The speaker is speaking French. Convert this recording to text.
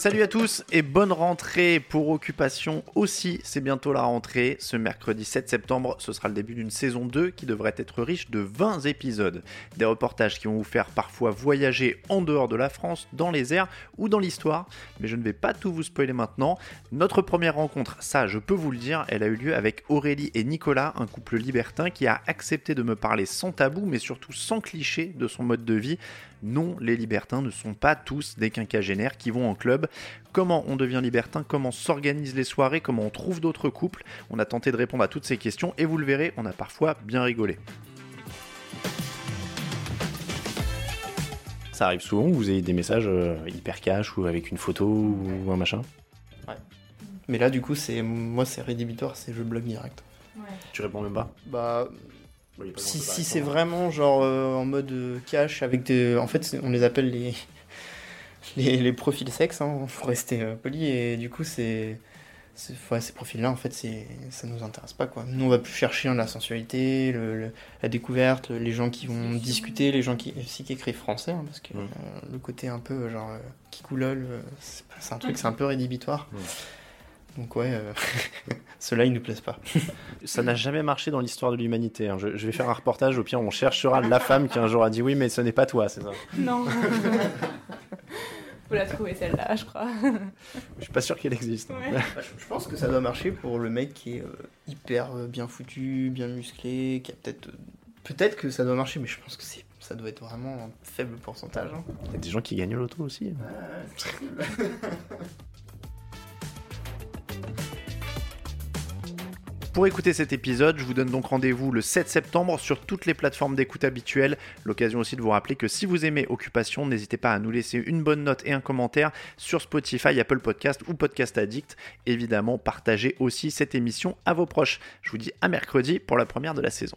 Salut à tous et bonne rentrée pour Occupation aussi, c'est bientôt la rentrée. Ce mercredi 7 septembre, ce sera le début d'une saison 2 qui devrait être riche de 20 épisodes. Des reportages qui vont vous faire parfois voyager en dehors de la France, dans les airs ou dans l'histoire, mais je ne vais pas tout vous spoiler maintenant. Notre première rencontre, ça je peux vous le dire, elle a eu lieu avec Aurélie et Nicolas, un couple libertin qui a accepté de me parler sans tabou mais surtout sans cliché de son mode de vie. Non, les libertins ne sont pas tous des quinquagénaires qui vont en club. Comment on devient libertin, comment s'organisent les soirées, comment on trouve d'autres couples. On a tenté de répondre à toutes ces questions et vous le verrez, on a parfois bien rigolé. Ça arrive souvent, vous avez des messages euh, hyper cash ou avec une photo ou un machin? Ouais. Mais là, du coup, c'est moi, c'est rédhibitoire, c'est je bloque direct. Tu réponds même pas? Bah, Bon, pas si, c'est répondre. vraiment genre euh, en mode euh, cash avec des. En fait, on les appelle les. Les, les profils sexe, hein, pour rester euh, poli, et du coup, c'est. ouais, ces profils-là, en fait, c'est, ça nous intéresse pas, quoi. Nous, on va plus chercher hein, la sensualité, le- le- la découverte, les gens qui vont discuter, les gens qui, aussi qui écrivent français, hein, parce que euh, le côté un peu, euh, genre, euh, qui coulole, euh, c'est, un truc, c'est un peu rédhibitoire. Donc, ouais, euh, ceux-là, ils nous plaisent pas. Ça n'a jamais marché dans l'histoire de l'humanité. hein. Je, je vais faire un reportage, au pire on cherchera la femme qui un jour a dit oui mais ce n'est pas toi, c'est ça? Non. Faut la trouver celle-là, je crois. Je suis pas sûr qu'elle existe. Ouais. Bah, je, pense que ça doit marcher pour le mec qui est euh, hyper euh, bien foutu, bien musclé, qui a peut-être. euh, peut-être que ça doit marcher, mais je pense que c'est, ça doit être vraiment un faible pourcentage. hein. Il y a des gens qui gagnent au loto aussi. Pour écouter cet épisode, je vous donne donc rendez-vous le 7 septembre sur toutes les plateformes d'écoute habituelles. L'occasion aussi de vous rappeler que si vous aimez Occupation, n'hésitez pas à nous laisser une bonne note et un commentaire sur Spotify, Apple Podcast ou Podcast Addict. Évidemment, partagez aussi cette émission à vos proches. Je vous dis à mercredi pour la première de la saison.